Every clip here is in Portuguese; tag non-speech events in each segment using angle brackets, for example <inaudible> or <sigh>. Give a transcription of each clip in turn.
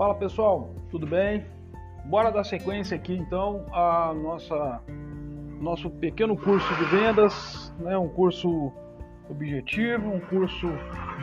Fala pessoal, tudo bem? Bora dar sequência aqui então a nossa nosso pequeno curso de vendas, né? Um curso objetivo, um curso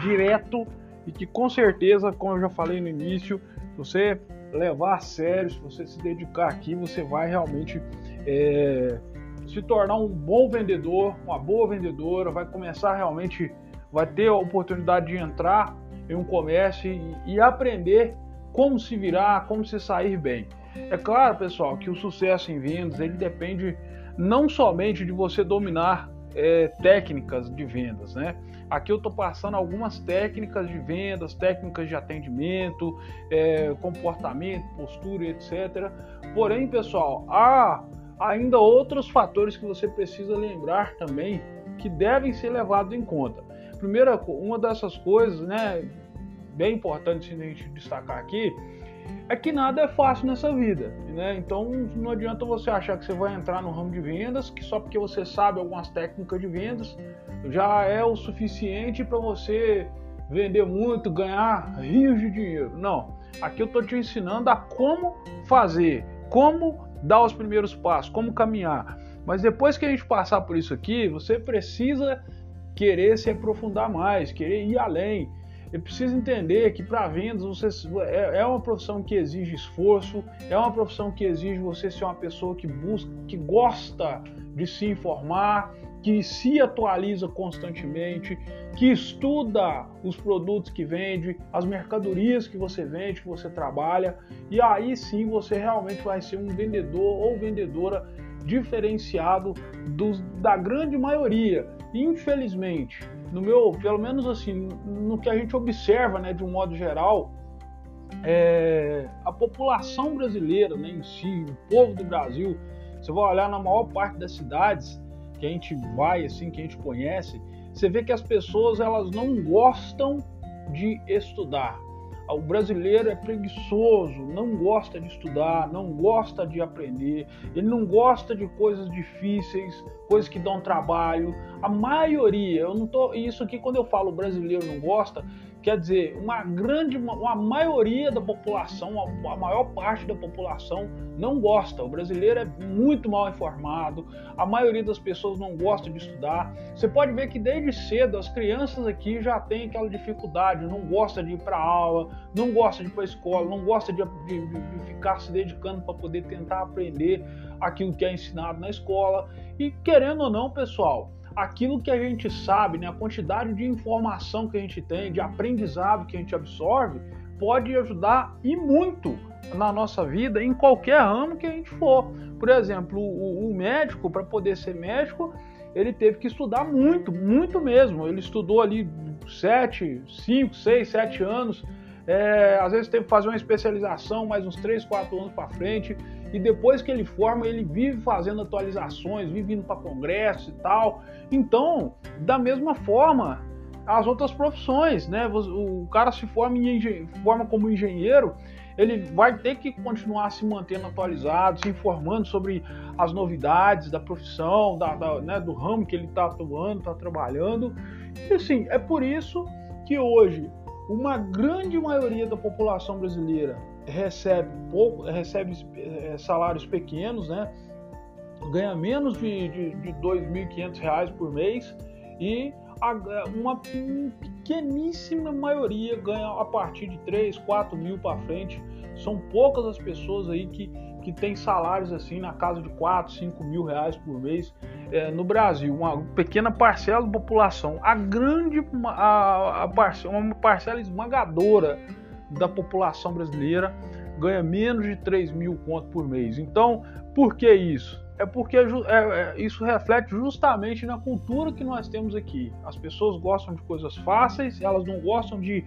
direto e que com certeza, como eu já falei no início, se você levar a sério, se você se dedicar aqui, você vai realmente é, se tornar um bom vendedor, uma boa vendedora, vai começar realmente, vai ter a oportunidade de entrar em um comércio e, e aprender como se virar, como se sair bem. É claro, pessoal, que o sucesso em vendas ele depende não somente de você dominar é, técnicas de vendas, né? Aqui eu estou passando algumas técnicas de vendas, técnicas de atendimento, é, comportamento, postura, etc. Porém, pessoal, há ainda outros fatores que você precisa lembrar também que devem ser levados em conta. Primeira, uma dessas coisas, né, bem importante a gente destacar aqui, é que nada é fácil nessa vida, né? Então não adianta você achar que você vai entrar no ramo de vendas, que só porque você sabe algumas técnicas de vendas já é o suficiente para você vender muito, ganhar rios de dinheiro. Não. Aqui eu estou te ensinando a como fazer, como dar os primeiros passos, como caminhar. Mas depois que a gente passar por isso aqui, você precisa querer se aprofundar mais, querer ir além. Eu preciso entender que para vendas você é, é uma profissão que exige esforço, é uma profissão que exige você ser uma pessoa que busca, que gosta de se informar, que se atualiza constantemente, que estuda os produtos que vende, as mercadorias que você vende, que você trabalha, e aí sim você realmente vai ser um vendedor ou vendedora diferenciado dos, da grande maioria. Infelizmente, no meu, pelo menos assim, no que a gente observa, né, de um modo geral, é, a população brasileira, né, em si, o povo do Brasil, você vai olhar na maior parte das cidades que a gente vai, assim, que a gente conhece, você vê que as pessoas elas não gostam de estudar. O brasileiro é preguiçoso, não gosta de estudar, não gosta de aprender, ele não gosta de coisas difíceis, coisas que dão trabalho. A maioria, eu não tô, isso aqui quando eu falo brasileiro não gosta, Quer dizer, uma grande, uma maioria da população, a maior parte da população não gosta. O brasileiro é muito mal informado, a maioria das pessoas não gosta de estudar. Você pode ver que desde cedo as crianças aqui já têm aquela dificuldade, não gosta de ir para aula, não gosta de ir para escola, não gosta de, de, de ficar se dedicando para poder tentar aprender aquilo que é ensinado na escola. E querendo ou não, pessoal, aquilo que a gente sabe, né, a quantidade de informação que a gente tem, de aprendizado que a gente absorve, pode ajudar e muito na nossa vida em qualquer ramo que a gente for. Por exemplo, o, o médico, para poder ser médico, ele teve que estudar muito, muito mesmo. Ele estudou ali 7, 5, 6, 7 anos. É, às vezes teve que fazer uma especialização mais uns 3, 4 anos para frente e depois que ele forma, ele vive fazendo atualizações, vive indo para congresso e tal. Então, da mesma forma, as outras profissões, né? O cara se forma, em forma como engenheiro, ele vai ter que continuar se mantendo atualizado, se informando sobre as novidades da profissão, da, da né, do ramo que ele está atuando, está trabalhando. E assim, é por isso que hoje uma grande maioria da população brasileira recebe pouco, recebe é, salários pequenos, né? ganha menos de, de, de R$ 2.500 por mês e uma pequeníssima maioria ganha a partir de 3, 4 mil para frente. São poucas as pessoas aí que, que têm salários assim na casa de 4, 5 mil reais por mês é, no Brasil. Uma pequena parcela da população. A grande, a, a parcela, uma parcela esmagadora da população brasileira ganha menos de 3 mil conto por mês. Então, por que isso? É porque é, é, isso reflete justamente na cultura que nós temos aqui. As pessoas gostam de coisas fáceis, elas não gostam de,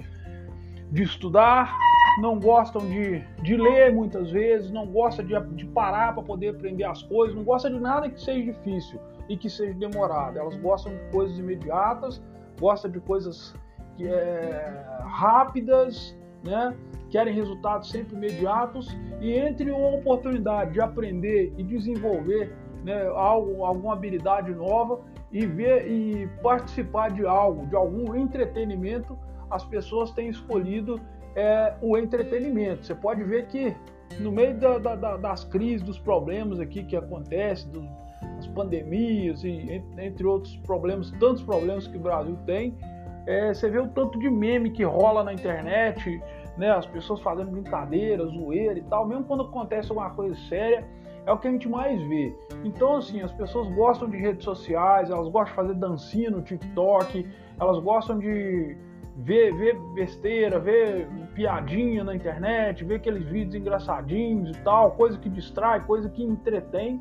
de estudar, não gostam de, de ler muitas vezes, não gostam de, de parar para poder aprender as coisas, não gostam de nada que seja difícil e que seja demorado. Elas gostam de coisas imediatas, gostam de coisas é, rápidas, né? querem resultados sempre imediatos e entre uma oportunidade de aprender e desenvolver né, algo, alguma habilidade nova e ver e participar de algo, de algum entretenimento, as pessoas têm escolhido é o entretenimento. Você pode ver que no meio da, da, das crises, dos problemas aqui que acontecem, das pandemias e entre outros problemas, tantos problemas que o Brasil tem, é, você vê o tanto de meme que rola na internet, né, as pessoas fazendo brincadeira, zoeira e tal, mesmo quando acontece alguma coisa séria, é o que a gente mais vê. Então, assim, as pessoas gostam de redes sociais, elas gostam de fazer dancinha no TikTok, elas gostam de ver, ver besteira, ver piadinha na internet, ver aqueles vídeos engraçadinhos e tal, coisa que distrai, coisa que entretém,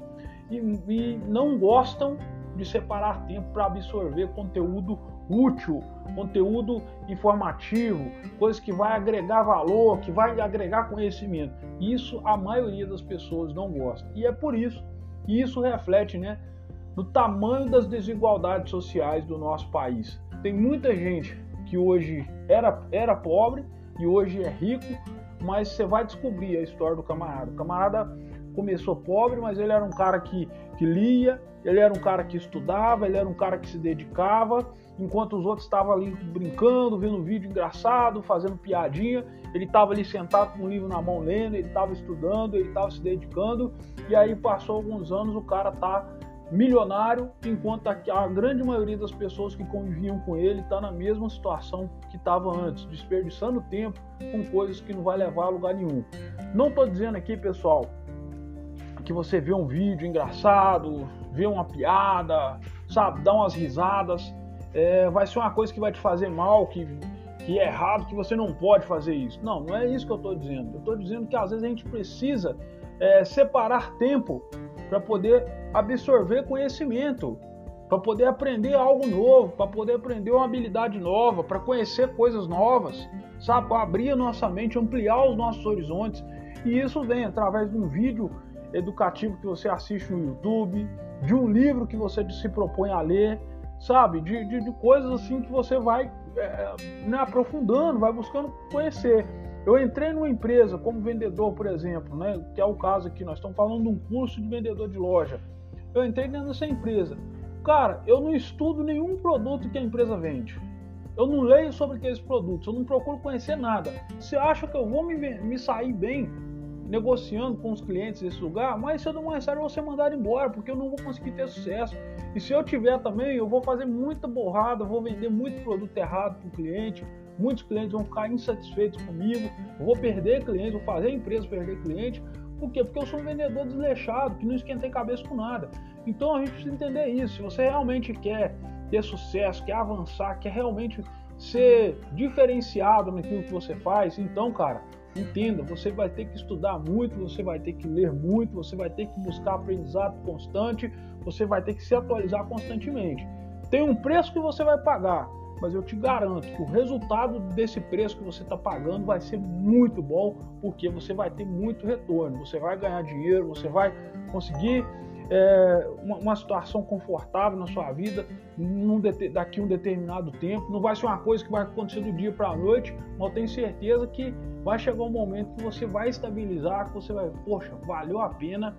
e, e não gostam de separar tempo para absorver conteúdo útil, conteúdo informativo, coisas que vai agregar valor, que vai agregar conhecimento. Isso a maioria das pessoas não gosta. E é por isso que isso reflete, né, no tamanho das desigualdades sociais do nosso país. Tem muita gente que hoje era, era pobre e hoje é rico, mas você vai descobrir a história do camarada. O camarada começou pobre, mas ele era um cara que, que lia, ele era um cara que estudava, ele era um cara que se dedicava, enquanto os outros estavam ali brincando, vendo um vídeo engraçado, fazendo piadinha, ele estava ali sentado com um livro na mão lendo, ele estava estudando, ele estava se dedicando, e aí passou alguns anos, o cara tá milionário, enquanto a, grande maioria das pessoas que conviviam com ele está na mesma situação que estava antes, desperdiçando tempo com coisas que não vai levar a lugar nenhum. Não estou dizendo aqui, pessoal, que você vê um vídeo engraçado, vê uma piada, sabe, dá umas risadas, é, vai ser uma coisa que vai te fazer mal, que, que é errado, que você não pode fazer isso. Não, não é isso que eu estou dizendo. Eu estou dizendo que às vezes a gente precisa é, separar tempo para poder absorver conhecimento, para poder aprender algo novo, para poder aprender uma habilidade nova, para conhecer coisas novas, sabe? Abrir a nossa mente, ampliar os nossos horizontes. E isso vem através de um vídeo educativo que você assiste no YouTube, de um livro que você se propõe a ler, sabe? De, de, de coisas assim que você vai é, né, aprofundando, vai buscando conhecer. Eu entrei numa empresa como vendedor, por exemplo, né, que é o caso aqui, nós estamos falando de um curso de vendedor de loja. Eu entrei dentro dessa empresa. Cara, eu não estudo nenhum produto que a empresa vende. Eu não leio sobre aqueles produtos, eu não procuro conhecer nada. Você acha que eu vou me, me sair bem negociando com os clientes desse lugar, mas cedo ou mais tarde você mandar embora, porque eu não vou conseguir ter sucesso. E se eu tiver também, eu vou fazer muita borrada, vou vender muito produto errado para o cliente, muitos clientes vão ficar insatisfeitos comigo, vou perder clientes, vou fazer a empresa perder cliente. Por quê? Porque eu sou um vendedor desleixado, que não esquentei cabeça com nada. Então a gente precisa entender isso. Se você realmente quer ter sucesso, quer avançar, quer realmente ser diferenciado naquilo que você faz, então, cara, entenda, você vai ter que estudar muito, você vai ter que ler muito, você vai ter que buscar aprendizado constante, você vai ter que se atualizar constantemente. Tem um preço que você vai pagar, mas eu te garanto que o resultado desse preço que você está pagando vai ser muito bom, porque você vai ter muito retorno, você vai ganhar dinheiro, você vai conseguir é, uma, uma, situação confortável na sua vida num, daqui a um determinado tempo. Não vai ser uma coisa que vai acontecer do dia para a noite, mas eu tenho certeza que vai chegar um momento que você vai estabilizar, que você vai, poxa, valeu a pena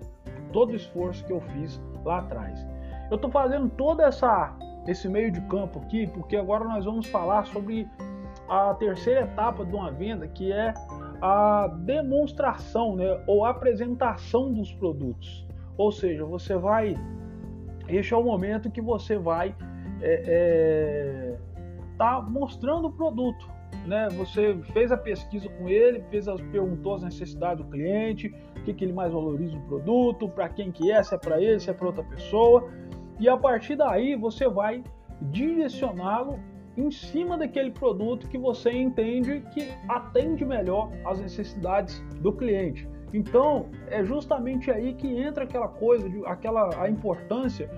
todo o esforço que eu fiz lá atrás. Eu estou fazendo toda essa esse meio de campo aqui, porque agora nós vamos falar sobre a terceira etapa de uma venda, que é a demonstração, né, ou apresentação dos produtos. Ou seja, você vai. Este é o momento que você vai é, é, tá mostrando o produto. Né? Você fez a pesquisa com ele, fez as, perguntou as necessidades do cliente, o que, que ele mais valoriza no produto, para quem que é, se é para ele, se é para outra pessoa. E a partir daí você vai direcioná-lo em cima daquele produto que você entende que atende melhor às necessidades do cliente. Então, é justamente aí que entra aquela coisa, aquela a importância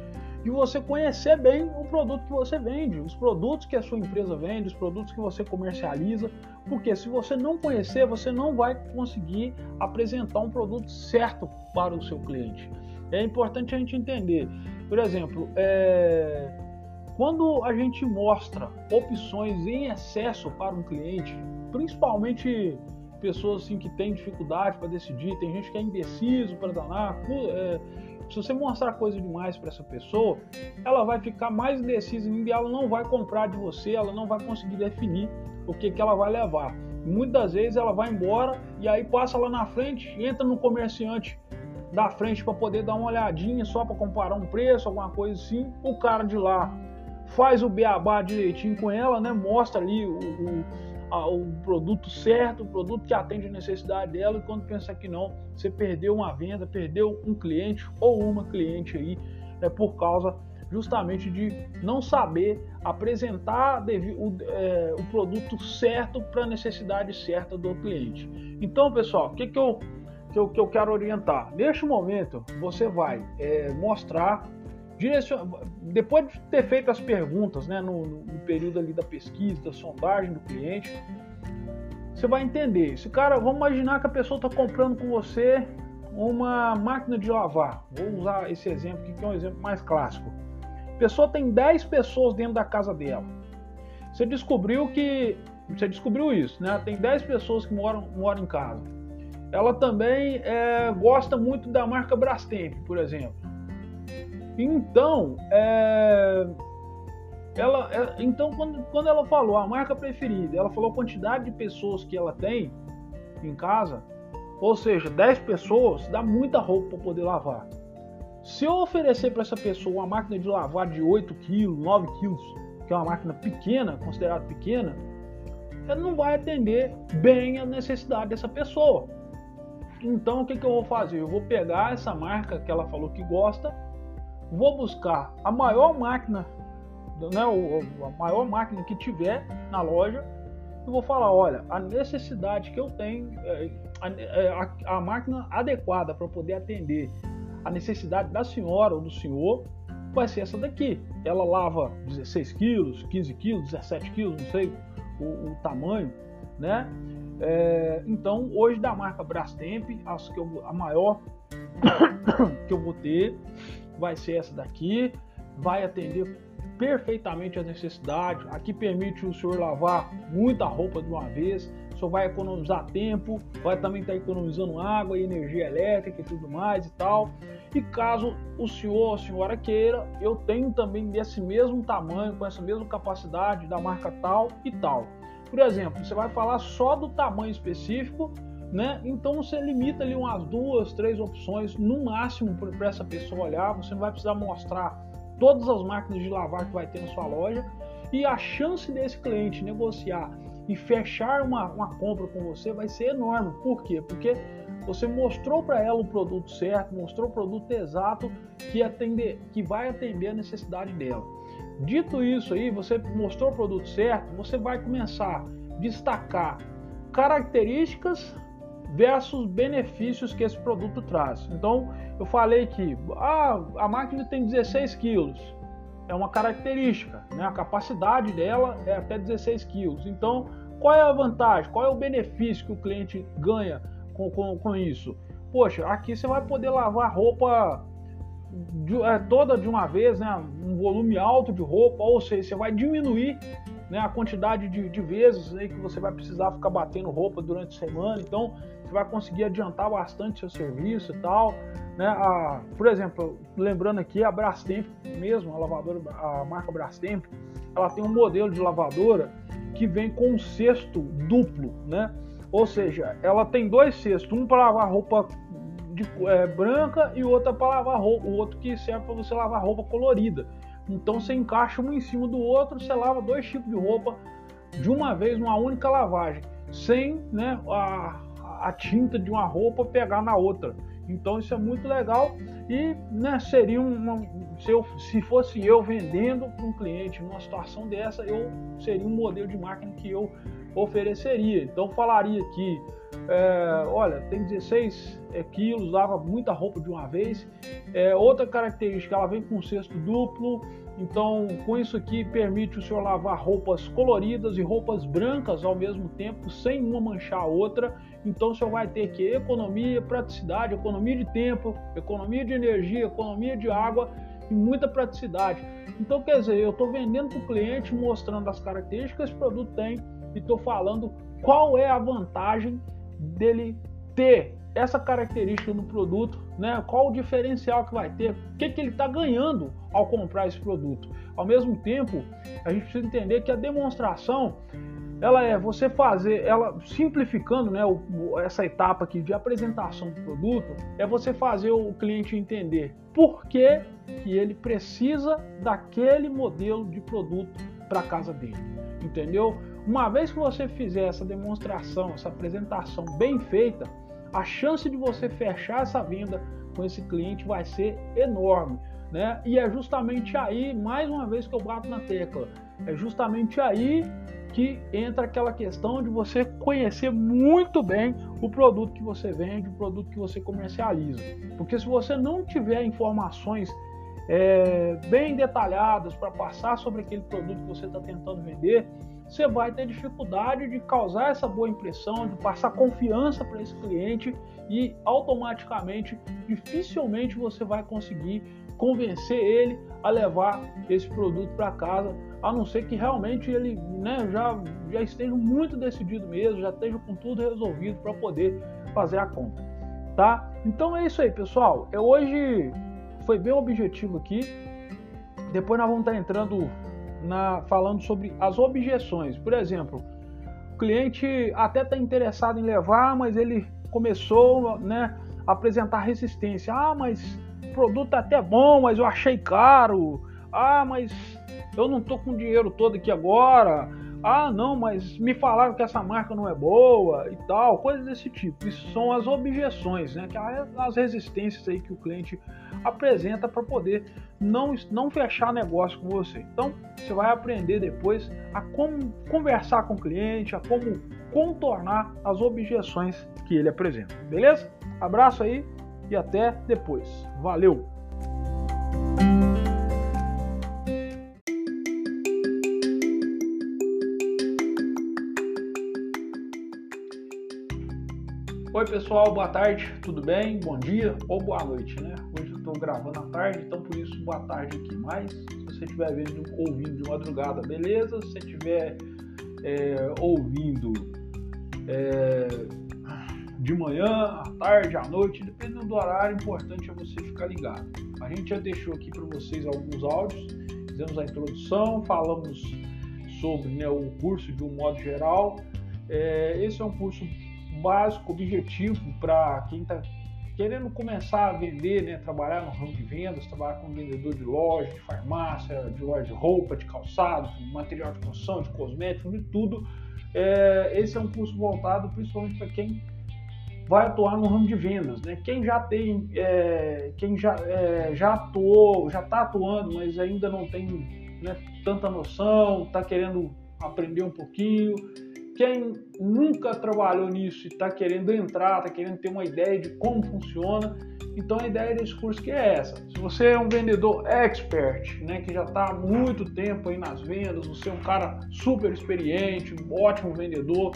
de você conhecer bem o produto que você vende, os produtos que a sua empresa vende, os produtos que você comercializa, porque se você não conhecer, você não vai conseguir apresentar um produto certo para o seu cliente. É importante a gente entender, por exemplo, é... quando a gente mostra opções em excesso para um cliente, principalmente pessoas assim que têm dificuldade para decidir, tem gente que é indeciso para danar. É, se você mostrar coisa demais para essa pessoa, ela vai ficar mais indecisa e ela não vai comprar de você, ela não vai conseguir definir o que, que ela vai levar. Muitas vezes ela vai embora e aí passa lá na frente, entra no comerciante da frente para poder dar uma olhadinha só para comparar um preço, alguma coisa assim. O cara de lá faz o beabá direitinho com ela, né? Mostra ali o, o, o produto certo, o produto que atende a necessidade dela. E quando pensa que não, você perdeu uma venda, perdeu um cliente ou uma cliente aí, é por causa justamente de não saber apresentar o, é, o produto certo para a necessidade certa do cliente. Então, pessoal, o que, que, eu, que, eu, que eu quero orientar? Neste momento, você vai é, mostrar, direcion... depois de ter feito as perguntas né, no, no período ali da pesquisa, da sondagem do cliente, você vai entender. Esse cara, vamos imaginar que a pessoa está comprando com você uma máquina de lavar. Vou usar esse exemplo aqui, que é um exemplo mais clássico. A pessoa tem 10 pessoas dentro da casa dela. Você descobriu que. Você descobriu isso, né? Tem 10 pessoas que moram, moram em casa. Ela também é, gosta muito da marca Brastemp, por exemplo. Então, é, ela, é, então quando, quando ela falou a marca preferida, ela falou a quantidade de pessoas que ela tem em casa, ou seja, 10 pessoas, dá muita roupa para poder lavar. Se eu oferecer para essa pessoa uma máquina de lavar de 8 kg, 9 kg, que é uma máquina pequena, considerada pequena, ela não vai atender bem a necessidade dessa pessoa. Então o que, que eu vou fazer? Eu vou pegar essa marca que ela falou que gosta, vou buscar a maior máquina, né, a maior máquina que tiver na loja, e vou falar, olha, a necessidade que eu tenho, é, a, é, a, a máquina adequada para poder atender a necessidade da senhora ou do senhor vai ser essa daqui. Ela lava 16 quilos, 15 quilos, 17 quilos, não sei o, o tamanho, né? É, então, hoje da marca Brastemp, acho que eu, a maior <coughs> que eu vou ter vai ser essa daqui, vai atender perfeitamente as necessidades. Aqui permite o senhor lavar muita roupa de uma vez, só vai economizar tempo, vai também estar tá economizando água e energia elétrica e tudo mais e tal. E caso o senhor ou a senhora queira, eu tenho também desse mesmo tamanho, com essa mesma capacidade da marca tal e tal. Por exemplo, você vai falar só do tamanho específico, né? Então você limita ali umas duas, três opções no máximo para essa pessoa olhar. Você não vai precisar mostrar todas as máquinas de lavar que vai ter na sua loja. E a chance desse cliente negociar e fechar uma, uma compra com você vai ser enorme. Por quê? Porque você mostrou para ela o produto certo, mostrou o produto exato que, atender, que vai atender a necessidade dela. Dito isso aí, você mostrou o produto certo, você vai começar a destacar características versus benefícios que esse produto traz. Então, eu falei que ah, a máquina tem 16 quilos, é uma característica, né? a capacidade dela é até 16 quilos. Então, qual é a vantagem, qual é o benefício que o cliente ganha com, com, com isso? Poxa, aqui você vai poder lavar roupa de, é, toda de uma vez, né? um volume alto de roupa, ou seja, você vai diminuir né, a quantidade de, de vezes que você vai precisar ficar batendo roupa durante a semana. Então, você vai conseguir adiantar bastante seu serviço e tal. Né? A, por exemplo, lembrando aqui a Brastemp mesmo, a lavadora, a marca Brastemp, ela tem um modelo de lavadora que vem com um cesto duplo, né? Ou seja, ela tem dois cestos, um para lavar roupa de, é, branca e outro para lavar roupa, o outro que serve para você lavar roupa colorida. Então você encaixa um em cima do outro, você lava dois tipos de roupa de uma vez, numa única lavagem, sem né, a, a tinta de uma roupa pegar na outra. Então isso é muito legal e né, seria uma, se, eu, se fosse eu vendendo para um cliente numa situação dessa, eu seria um modelo de máquina que eu ofereceria. Então falaria que, é, olha, tem 16 é, quilos, lava muita roupa de uma vez. É, outra característica, ela vem com cesto duplo. Então, com isso aqui, permite o senhor lavar roupas coloridas e roupas brancas ao mesmo tempo, sem uma manchar a outra. Então, o senhor vai ter que economia, praticidade, economia de tempo, economia de energia, economia de água e muita praticidade. Então, quer dizer, eu estou vendendo para o cliente, mostrando as características que esse produto tem e estou falando qual é a vantagem dele ter essa característica no produto, né? qual o diferencial que vai ter, o que, que ele está ganhando ao comprar esse produto. Ao mesmo tempo, a gente precisa entender que a demonstração ela é você fazer, ela simplificando, né, o, essa etapa aqui de apresentação do produto, é você fazer o cliente entender por que, que ele precisa daquele modelo de produto para casa dele, entendeu? Uma vez que você fizer essa demonstração, essa apresentação bem feita, a chance de você fechar essa venda com esse cliente vai ser enorme. Né? E é justamente aí, mais uma vez que eu bato na tecla, é justamente aí que entra aquela questão de você conhecer muito bem o produto que você vende, o produto que você comercializa. Porque se você não tiver informações é, bem detalhadas para passar sobre aquele produto que você está tentando vender, você vai ter dificuldade de causar essa boa impressão, de passar confiança para esse cliente e automaticamente, dificilmente você vai conseguir convencer ele a levar esse produto para casa, a não ser que realmente ele né, já, já esteja muito decidido mesmo, já esteja com tudo resolvido para poder fazer a compra. Tá? Então é isso aí, pessoal. É hoje foi bem objetivo aqui. Depois nós vamos estar entrando na falando sobre as objeções. Por exemplo, o cliente até está interessado em levar, mas ele começou né, a apresentar resistência. Ah, mas o produto é até bom, mas eu achei caro. Ah, mas eu não tô com dinheiro todo aqui agora. Ah, não, mas me falaram que essa marca não é boa e tal, coisas desse tipo. Isso são as objeções, né? Que é as resistências aí que o cliente apresenta para poder não, não fechar negócio com você. Então, você vai aprender depois a como conversar com o cliente, a como contornar as objeções que ele apresenta. Beleza? Abraço aí e até depois. Valeu! Oi pessoal, boa tarde, tudo bem? Bom dia ou boa noite, né? Estou gravando à tarde, então por isso boa tarde aqui. Mas se você estiver vendo, ouvindo de madrugada, beleza? Se você estiver é, ouvindo é, de manhã, à tarde, à noite, dependendo do horário, importante é você ficar ligado. A gente já deixou aqui para vocês alguns áudios, fizemos a introdução, falamos sobre né, o curso de um modo geral. É, esse é um curso básico, objetivo para quem está querendo começar a vender, né, trabalhar no ramo de vendas, trabalhar como vendedor de loja, de farmácia, de loja de roupa, de calçado, de material de construção, de cosméticos, de tudo. É, esse é um curso voltado principalmente para quem vai atuar no ramo de vendas, né? Quem já tem, é, quem já, é, já atuou, já está atuando, mas ainda não tem né, tanta noção, está querendo aprender um pouquinho, quem nunca trabalhou nisso e está querendo entrar, está querendo ter uma ideia de como funciona, então a ideia desse curso que é essa. Se você é um vendedor expert, né, que já está há muito tempo aí nas vendas, você é um cara super experiente, um ótimo vendedor,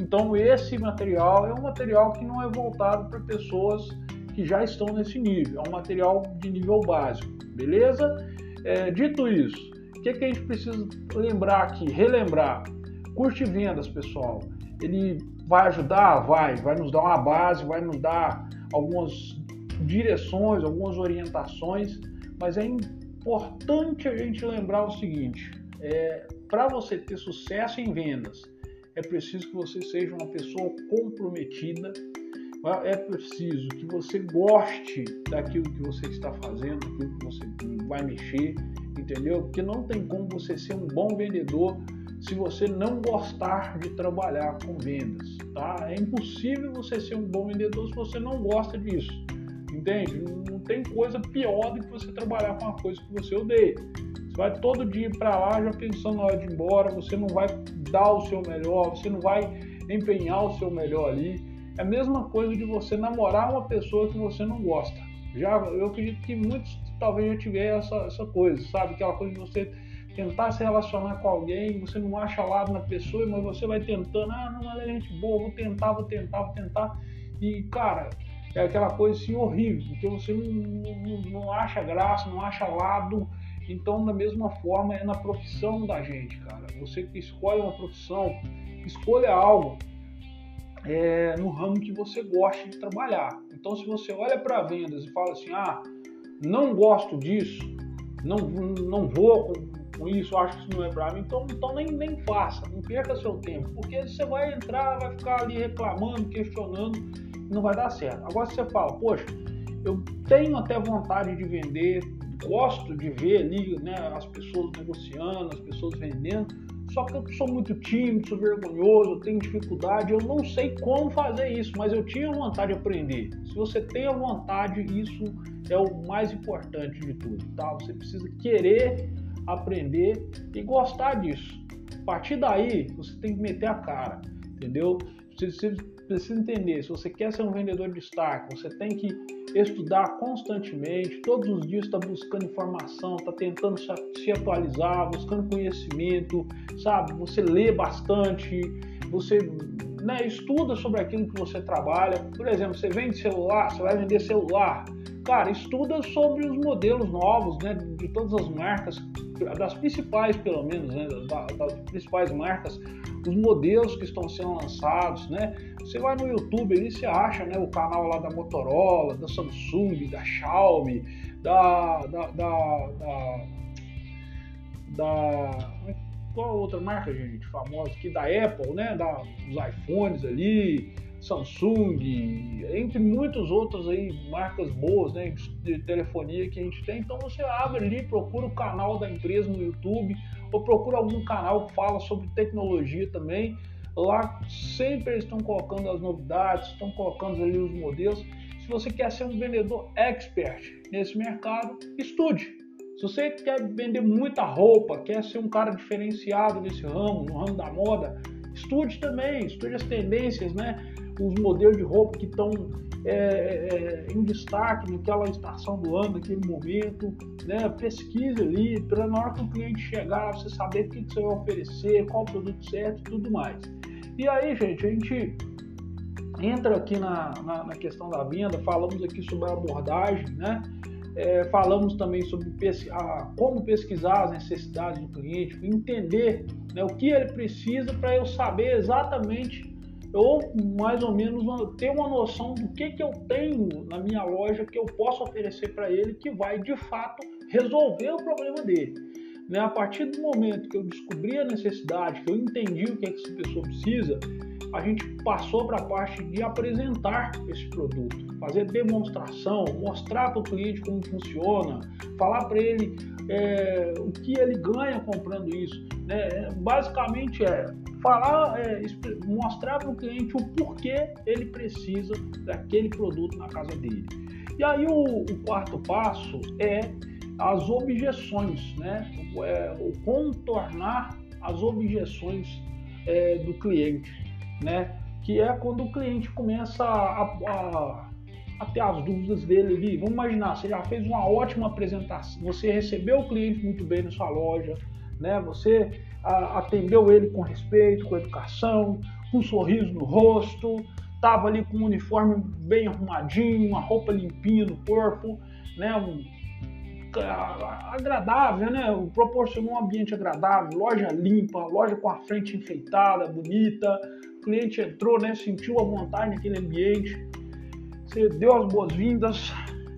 então esse material é um material que não é voltado para pessoas que já estão nesse nível, é um material de nível básico, beleza? É, dito isso, o que, que a gente precisa lembrar aqui, relembrar? Curte vendas, pessoal. Ele vai ajudar? Vai. Vai nos dar uma base, vai nos dar algumas direções, algumas orientações, mas é importante a gente lembrar o seguinte: é, para você ter sucesso em vendas, é preciso que você seja uma pessoa comprometida, é preciso que você goste daquilo que você está fazendo, daquilo que você vai mexer, entendeu? Porque não tem como você ser um bom vendedor se você não gostar de trabalhar com vendas, tá? É impossível você ser um bom vendedor se você não gosta disso, entende? Não tem coisa pior do que você trabalhar com uma coisa que você odeia. Você vai todo dia para lá já pensando na hora de ir embora, você não vai dar o seu melhor, você não vai empenhar o seu melhor ali. É a mesma coisa de você namorar uma pessoa que você não gosta. Já eu acredito que muitos talvez já tiveram essa, essa coisa, sabe? Aquela coisa de você tentar se relacionar com alguém, você não acha lado na pessoa, mas você vai tentando, ah, não, ela é gente boa, vou tentar, vou tentar, vou tentar. E, cara, é aquela coisa assim horrível, porque você não, não, não acha graça, não acha lado. Então, da mesma forma, é na profissão da gente, cara. Você que escolhe uma profissão, escolha algo é, no ramo que você gosta de trabalhar. Então, se você olha para vendas e fala assim, ah, não gosto disso, não, não vou com isso, acho que isso não é para mim, então, então nem, nem faça, não perca seu tempo, porque você vai entrar, vai ficar ali reclamando, questionando, não vai dar certo. Agora você fala, poxa, eu tenho até vontade de vender, gosto de ver ali né, as pessoas negociando, as pessoas vendendo, só que eu sou muito tímido, sou vergonhoso, tenho dificuldade, eu não sei como fazer isso, mas eu tinha vontade de aprender. Se você tem a vontade, isso é o mais importante de tudo, tá? Você precisa querer aprender e gostar disso. A partir daí, você tem que meter a cara, entendeu? Você precisa entender, se você quer ser um vendedor de destaque, você tem que estudar constantemente, todos os dias está buscando informação, está tentando se atualizar, buscando conhecimento, sabe? Você lê bastante, você né, estuda sobre aquilo que você trabalha. Por exemplo, você vende celular, você vai vender celular. Cara, estuda sobre os modelos novos, né, de todas as marcas, das principais pelo menos, né, das principais marcas, os modelos que estão sendo lançados, né? Você vai no YouTube ali, você acha, né, o canal lá da Motorola, da Samsung, da Xiaomi, da da, da, da, qual outra marca, gente, famosa aqui da Apple, né, da, dos iPhones ali, Samsung, entre muitas outras aí marcas boas, né, de telefonia que a gente tem. Então você abre ali, procura o canal da empresa no YouTube ou procura algum canal que fala sobre tecnologia também. Lá sempre eles estão colocando as novidades, estão colocando ali os modelos. Se você quer ser um vendedor expert nesse mercado, estude. Se você quer vender muita roupa, quer ser um cara diferenciado nesse ramo, no ramo da moda, estude também, estude as tendências, né? Os modelos de roupa que estão é, é, em destaque naquela estação do ano, naquele momento, né? pesquise ali, para na hora que o cliente chegar, você saber o que, que você vai oferecer, qual o produto certo e tudo mais. E aí, gente, a gente entra aqui na, na, na questão da venda, falamos aqui sobre a abordagem, né? É, falamos também sobre a, como pesquisar as necessidades do cliente, entender né, o que ele precisa para eu saber exatamente ou mais ou menos ter uma noção do que, que eu tenho na minha loja que eu posso oferecer para ele que vai de fato resolver o problema dele. Né? A partir do momento que eu descobri a necessidade, que eu entendi o que, é que essa pessoa precisa, a gente passou para a parte de apresentar esse produto, fazer demonstração, mostrar para o cliente como funciona, falar para ele é, o que ele ganha comprando isso. Né? Basicamente é falar, é, mostrar para o cliente o porquê ele precisa daquele produto na casa dele. E aí o, o quarto passo é as objeções, né? O, é, o contornar as objeções é, do cliente, né? Que é quando o cliente começa a, a, a, ter as dúvidas dele ali. Vamos imaginar, você já fez uma ótima apresentação, você recebeu o cliente muito bem na sua loja, né? Você atendeu ele com respeito, com educação, com um sorriso no rosto, estava ali com um uniforme bem arrumadinho, uma roupa limpinha no corpo, né? Um, agradável, né? Proporcionou um ambiente agradável, loja limpa, loja com a frente enfeitada, bonita. O cliente entrou, né? Sentiu a vontade naquele ambiente. Você deu as boas-vindas.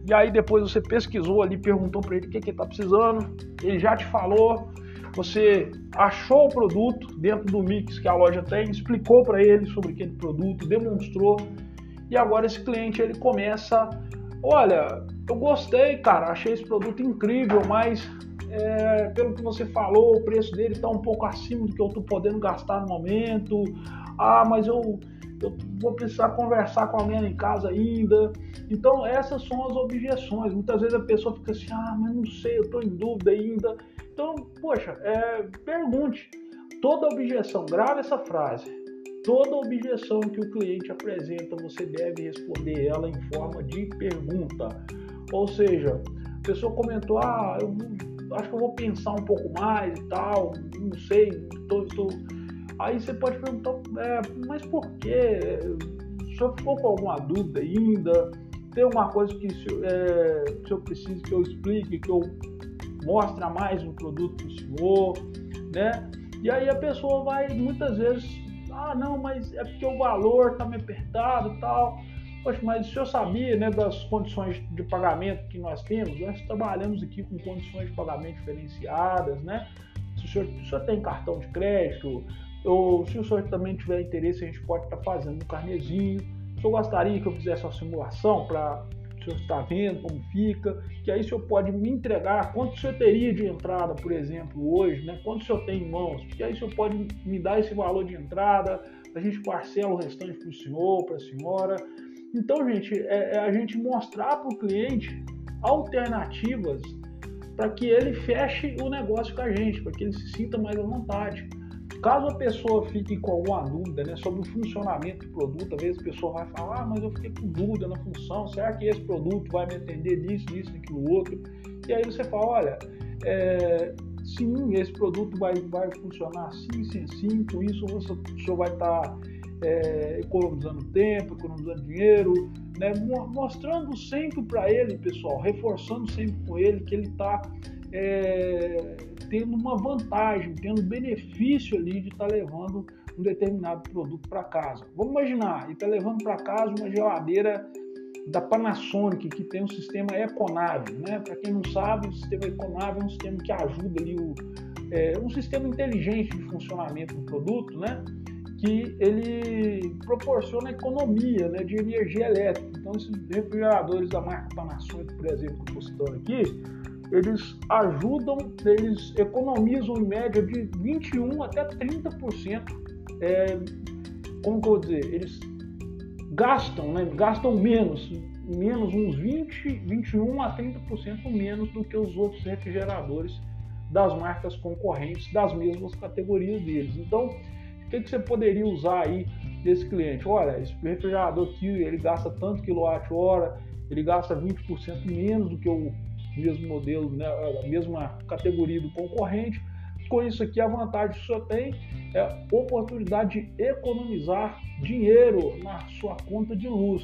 E aí depois você pesquisou ali, perguntou para ele o que, que ele está precisando. Ele já te falou você achou o produto dentro do mix que a loja tem, explicou para ele sobre aquele produto, demonstrou e agora esse cliente ele começa, olha, eu gostei, cara, achei esse produto incrível, mas é, pelo que você falou, o preço dele está um pouco acima do que eu estou podendo gastar no momento. Ah, mas eu, eu vou precisar conversar com alguém em casa ainda. Então essas são as objeções. Muitas vezes a pessoa fica assim, ah, mas não sei, eu estou em dúvida ainda. Então, poxa, é, pergunte. Toda objeção, grave essa frase. Toda objeção que o cliente apresenta, você deve responder ela em forma de pergunta. Ou seja, a pessoa comentou: Ah, eu acho que eu vou pensar um pouco mais e tal, não sei, tô, tô... Aí você pode perguntar: é, Mas por quê? O senhor ficou com alguma dúvida ainda? Tem alguma coisa que é, o senhor precisa que eu explique, que eu mostra mais um produto do senhor, né? E aí a pessoa vai muitas vezes, ah, não, mas é porque o valor tá me apertado e tal. Poxa, mas o senhor sabia, né, das condições de pagamento que nós temos? Nós trabalhamos aqui com condições de pagamento diferenciadas, né? senhor, se o senhor tem cartão de crédito, ou se o senhor também tiver interesse, a gente pode estar fazendo um carnezinho. O senhor gostaria que eu fizesse uma simulação para o senhor estar vendo como fica, que aí o senhor pode me entregar quanto o senhor teria de entrada, por exemplo, hoje, né? quanto o senhor tem em mãos, que aí o senhor pode me dar esse valor de entrada, a gente parcela o restante para o senhor, para a senhora. Então, gente, é, é a gente mostrar para o cliente alternativas para que ele feche o negócio com a gente, para que ele se sinta mais à vontade. Caso a pessoa fique com alguma dúvida né, sobre o funcionamento do produto, às vezes a pessoa vai falar, ah, mas eu fiquei com dúvida na função, será que esse produto vai me atender nisso, nisso, naquilo outro? E aí você fala, olha, é, sim, esse produto vai, vai funcionar assim, sim, sim, com isso o senhor vai estar tá, é, economizando tempo, economizando dinheiro, né, mostrando sempre para ele, pessoal, reforçando sempre com ele que ele está é, tendo uma vantagem, tendo benefício ali de estar tá levando um determinado produto para casa. Vamos imaginar, ele está levando para casa uma geladeira da Panasonic que tem um sistema Econave, né? Para quem não sabe, o sistema Econave é um sistema que ajuda ali o é, um sistema inteligente de funcionamento do produto, né? Que ele proporciona economia né, de energia elétrica. Então, esses refrigeradores da marca Panasonic, por exemplo, que eu estou citando aqui, eles ajudam, eles economizam em média de 21 até 30%. É, como que eu vou dizer? Eles gastam, né? gastam menos, menos uns 20, 21 a 30% menos do que os outros refrigeradores das marcas concorrentes das mesmas categorias deles. Então, o que, que você poderia usar aí desse cliente? Olha, esse refrigerador aqui ele gasta tanto quilowatt-hora, ele gasta 20% menos do que o mesmo modelo, né, a mesma categoria do concorrente. Com isso aqui, a vantagem que senhor tem é oportunidade de economizar dinheiro na sua conta de luz.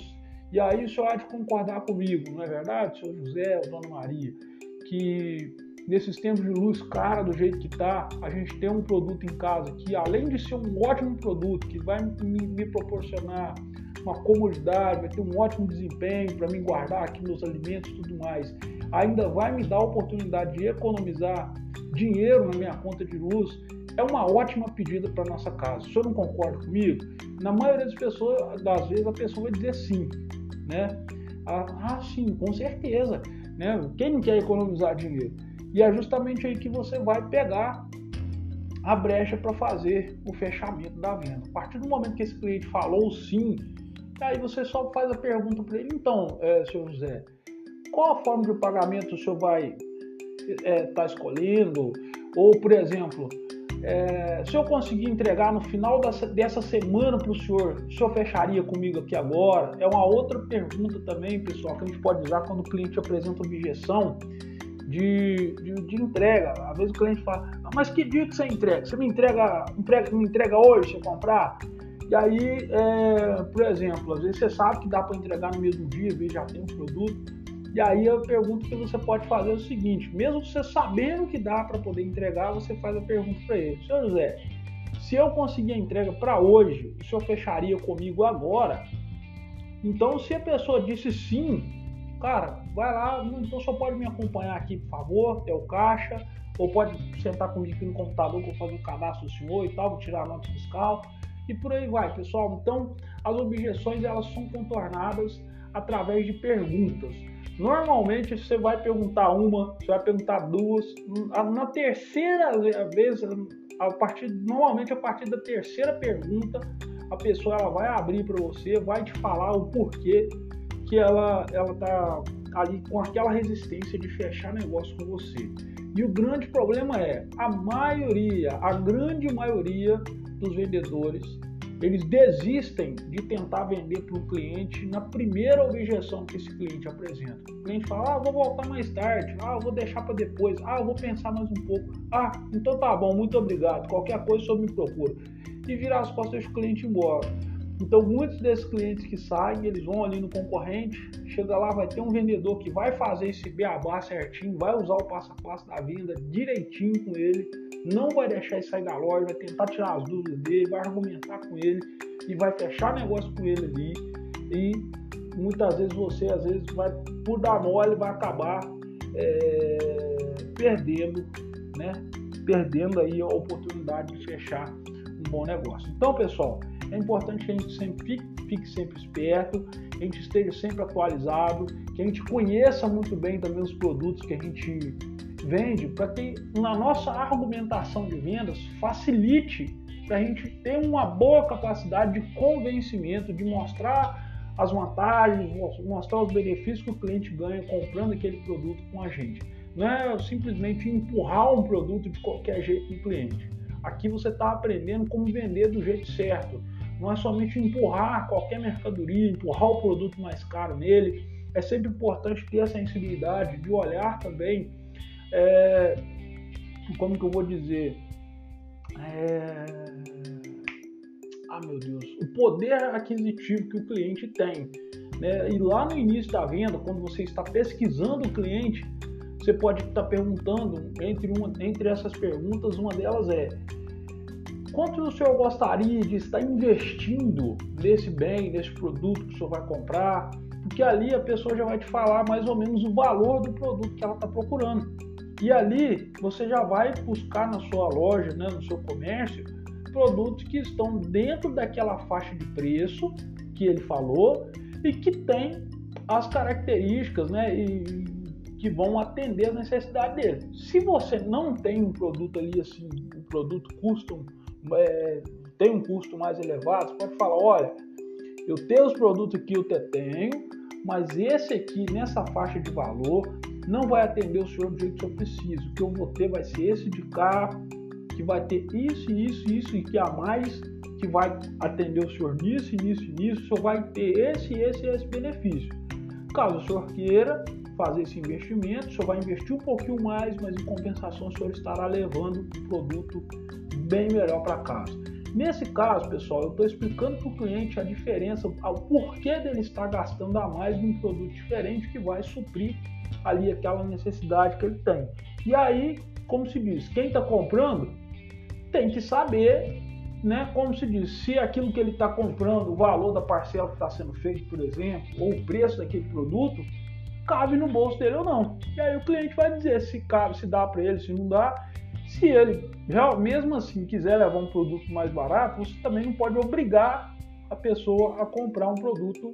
E aí o senhor há de concordar comigo, não é verdade, senhor José, dona Maria, que nesses tempos de luz cara do jeito que está, a gente tem um produto em casa que, além de ser um ótimo produto, que vai me, me proporcionar uma comodidade, vai ter um ótimo desempenho para me guardar aqui meus alimentos e tudo mais, ainda vai me dar a oportunidade de economizar dinheiro na minha conta de luz, é uma ótima pedida para nossa casa. O senhor não concorda comigo? Na maioria das pessoas, das vezes, a pessoa vai dizer sim, né? Ah, ah, sim, com certeza, né? Quem não quer economizar dinheiro? E é justamente aí que você vai pegar a brecha para fazer o fechamento da venda. A partir do momento que esse cliente falou sim, aí você só faz a pergunta para ele, então, é, senhor José, qual a forma de pagamento o senhor vai estar é, tá escolhendo? Ou, por exemplo, é, se eu conseguir entregar no final dessa, dessa semana para o senhor, o senhor fecharia comigo aqui agora? É uma outra pergunta também, pessoal, que a gente pode usar quando o cliente apresenta objeção de, de, de entrega. Às vezes o cliente fala, ah, mas que dia que você entrega? Você me entrega, entrega, me entrega hoje se eu comprar? E aí, é, por exemplo, às vezes você sabe que dá para entregar no mesmo dia, já tem um produto, e aí a pergunta que você pode fazer o seguinte: mesmo você sabendo que dá para poder entregar, você faz a pergunta para ele: Senhor José, se eu conseguir a entrega para hoje, o senhor fecharia comigo agora? Então, se a pessoa disse sim, cara, vai lá, então só pode me acompanhar aqui, por favor, é o caixa, ou pode sentar comigo aqui no computador que eu fazer o cadastro do senhor e tal, vou tirar a nota fiscal e por aí vai, pessoal. Então, as objeções elas são contornadas através de perguntas. Normalmente você vai perguntar uma, você vai perguntar duas, na terceira vez, a partir, normalmente a partir da terceira pergunta, a pessoa ela vai abrir para você, vai te falar o porquê que ela ela tá ali com aquela resistência de fechar negócio com você. E o grande problema é, a maioria, a grande maioria dos vendedores eles desistem de tentar vender para o cliente na primeira objeção que esse cliente apresenta. O cliente fala, ah, vou voltar mais tarde, ah, vou deixar para depois, ah, vou pensar mais um pouco, ah, então tá bom, muito obrigado, qualquer coisa só me procura. E virar as costas do cliente embora. Então, muitos desses clientes que saem, eles vão ali no concorrente, chega lá, vai ter um vendedor que vai fazer esse beabá certinho, vai usar o passo a passo da venda direitinho com ele, não vai deixar ele sair da loja, vai tentar tirar as dúvidas dele, vai argumentar com ele e vai fechar negócio com ele ali. E muitas vezes você, às vezes, vai, por dar mole, vai acabar é, perdendo, né? perdendo aí a oportunidade de fechar um bom negócio. Então, pessoal, é importante que a gente sempre fique, fique sempre esperto, que a gente esteja sempre atualizado, que a gente conheça muito bem também os produtos que a gente vende, para que na nossa argumentação de vendas facilite para a gente ter uma boa capacidade de convencimento, de mostrar as vantagens, mostrar os benefícios que o cliente ganha comprando aquele produto com a gente. Não é simplesmente empurrar um produto de qualquer jeito no cliente. Aqui você está aprendendo como vender do jeito certo. Não é somente empurrar qualquer mercadoria, empurrar o produto mais caro nele. É sempre importante ter a sensibilidade de olhar também, é, como que eu vou dizer, é, ah meu Deus, o poder aquisitivo que o cliente tem. Né? E lá no início da venda, quando você está pesquisando o cliente, você pode estar perguntando, entre, uma, entre essas perguntas, uma delas é quanto o senhor gostaria de estar investindo nesse bem, nesse produto que o senhor vai comprar? Porque ali a pessoa já vai te falar mais ou menos o valor do produto que ela está procurando. E ali você já vai buscar na sua loja, né, no seu comércio, produtos que estão dentro daquela faixa de preço que ele falou e que tem as características né, e, que vão atender a necessidade dele. Se você não tem um produto ali assim, um produto custom, é, tem um custo mais elevado, você pode falar, olha, eu tenho os produtos que eu tenho, mas esse aqui nessa faixa de valor não vai atender o senhor do jeito que eu preciso. O que eu vou ter vai ser esse de cá, que vai ter isso, isso, isso e que a mais que vai atender o senhor nisso, nisso, nisso, o senhor vai ter esse, esse e esse benefício. Caso o senhor queira fazer esse investimento, o senhor vai investir um pouquinho mais, mas em compensação o senhor estará levando um produto bem melhor para casa. Nesse caso, pessoal, eu estou explicando para o cliente a diferença, o porquê dele estar gastando a mais num produto diferente que vai suprir ali aquela necessidade que ele tem. E aí, como se diz, quem está comprando tem que saber, né, como se diz, se aquilo que ele está comprando, o valor da parcela que está sendo feito, por exemplo, ou o preço daquele produto, cabe no bolso dele ou não. E aí o cliente vai dizer se cabe, se dá para ele, se não dá. Se ele, mesmo assim, quiser levar um produto mais barato, você também não pode obrigar a pessoa a comprar um produto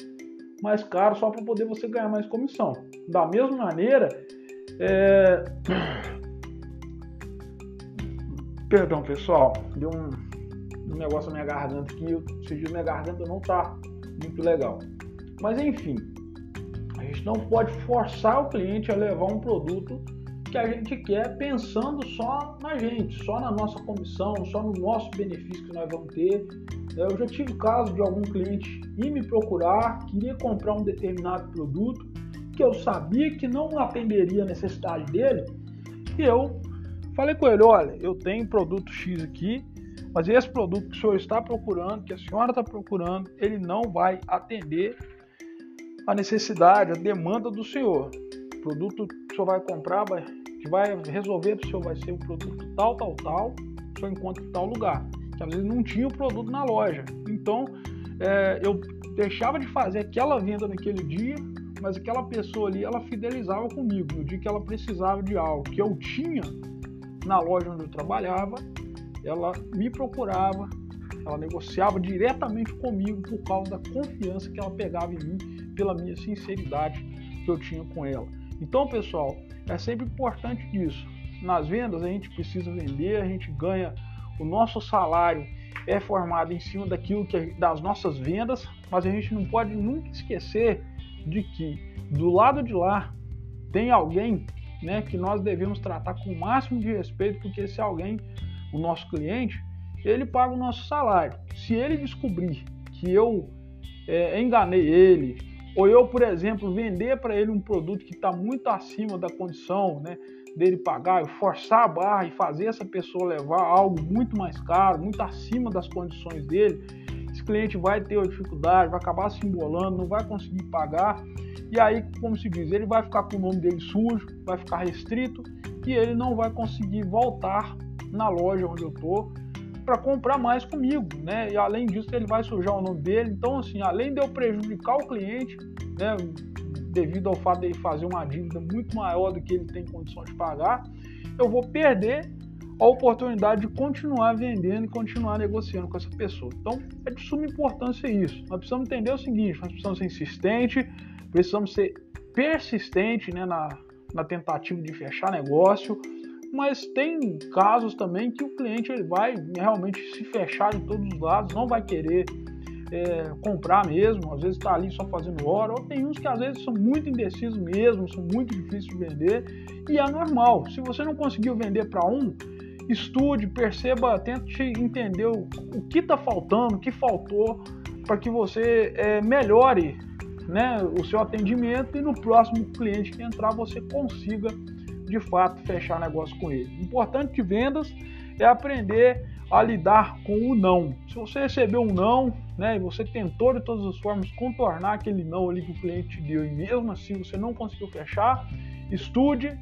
mais caro só para poder você ganhar mais comissão. Da mesma maneira, é... perdão pessoal, deu um, um, negócio na minha garganta que esses dias minha garganta não tá muito legal. Mas enfim, a gente não pode forçar o cliente a levar um produto que a gente quer pensando só na gente, só na nossa comissão, só no nosso benefício que nós vamos ter. Eu já tive caso de algum cliente ir me procurar, queria comprar um determinado produto que eu sabia que não atenderia a necessidade dele, e eu falei com ele, olha, eu tenho produto X aqui, mas esse produto que o senhor está procurando, que a senhora está procurando, ele não vai atender a necessidade, a demanda do senhor. Produto o senhor vai comprar, vai, que vai resolver para o senhor vai ser um produto tal, tal, tal, o senhor encontra em tal lugar. Que às vezes não tinha o produto na loja. Então, é, eu deixava de fazer aquela venda naquele dia, mas aquela pessoa ali, ela fidelizava comigo. No dia que ela precisava de algo que eu tinha na loja onde eu trabalhava, ela me procurava, ela negociava diretamente comigo por causa da confiança que ela pegava em mim, pela minha sinceridade que eu tinha com ela. Então, pessoal, é sempre importante isso. Nas vendas a gente precisa vender, a gente ganha o nosso salário é formado em cima daquilo que das nossas vendas, mas a gente não pode nunca esquecer de que do lado de lá tem alguém, né, que nós devemos tratar com o máximo de respeito, porque esse alguém, o nosso cliente, ele paga o nosso salário. Se ele descobrir que eu é, enganei ele, ou eu, por exemplo, vender para ele um produto que está muito acima da condição né, dele pagar, eu forçar a barra e fazer essa pessoa levar algo muito mais caro, muito acima das condições dele, esse cliente vai ter dificuldade, vai acabar se embolando, não vai conseguir pagar. E aí, como se diz, ele vai ficar com o nome dele sujo, vai ficar restrito e ele não vai conseguir voltar na loja onde eu estou para comprar mais comigo, né? E além disso, ele vai sujar o nome dele. Então, assim, além de eu prejudicar o cliente, né, devido ao fato de ele fazer uma dívida muito maior do que ele tem condição de pagar, eu vou perder a oportunidade de continuar vendendo e continuar negociando com essa pessoa. Então, é de suma importância isso. Nós precisamos entender o seguinte: nós precisamos ser insistente, precisamos ser persistente né, na, na tentativa de fechar negócio, mas tem casos também que o cliente ele vai realmente se fechar em todos os lados, não vai querer é, comprar mesmo, às vezes está ali só fazendo hora, ou tem uns que às vezes são muito indecisos mesmo, são muito difíceis de vender, e é normal. Se você não conseguiu vender para um, estude, perceba, tente entender o, o que está faltando, o que faltou, para que você é, melhore né, o seu atendimento e no próximo cliente que entrar você consiga de fato fechar negócio com ele. importante de vendas é aprender a lidar com o não. Se você recebeu um não, né, e você tentou de todas as formas contornar aquele não ali que o cliente deu e mesmo assim você não conseguiu fechar, estude,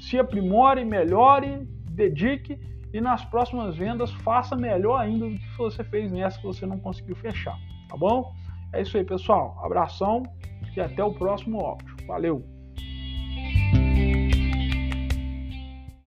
se aprimore, melhore, dedique e nas próximas vendas faça melhor ainda do que você fez nessa que você não conseguiu fechar, tá bom? É isso aí, pessoal. Abração e até o próximo áudio. Valeu!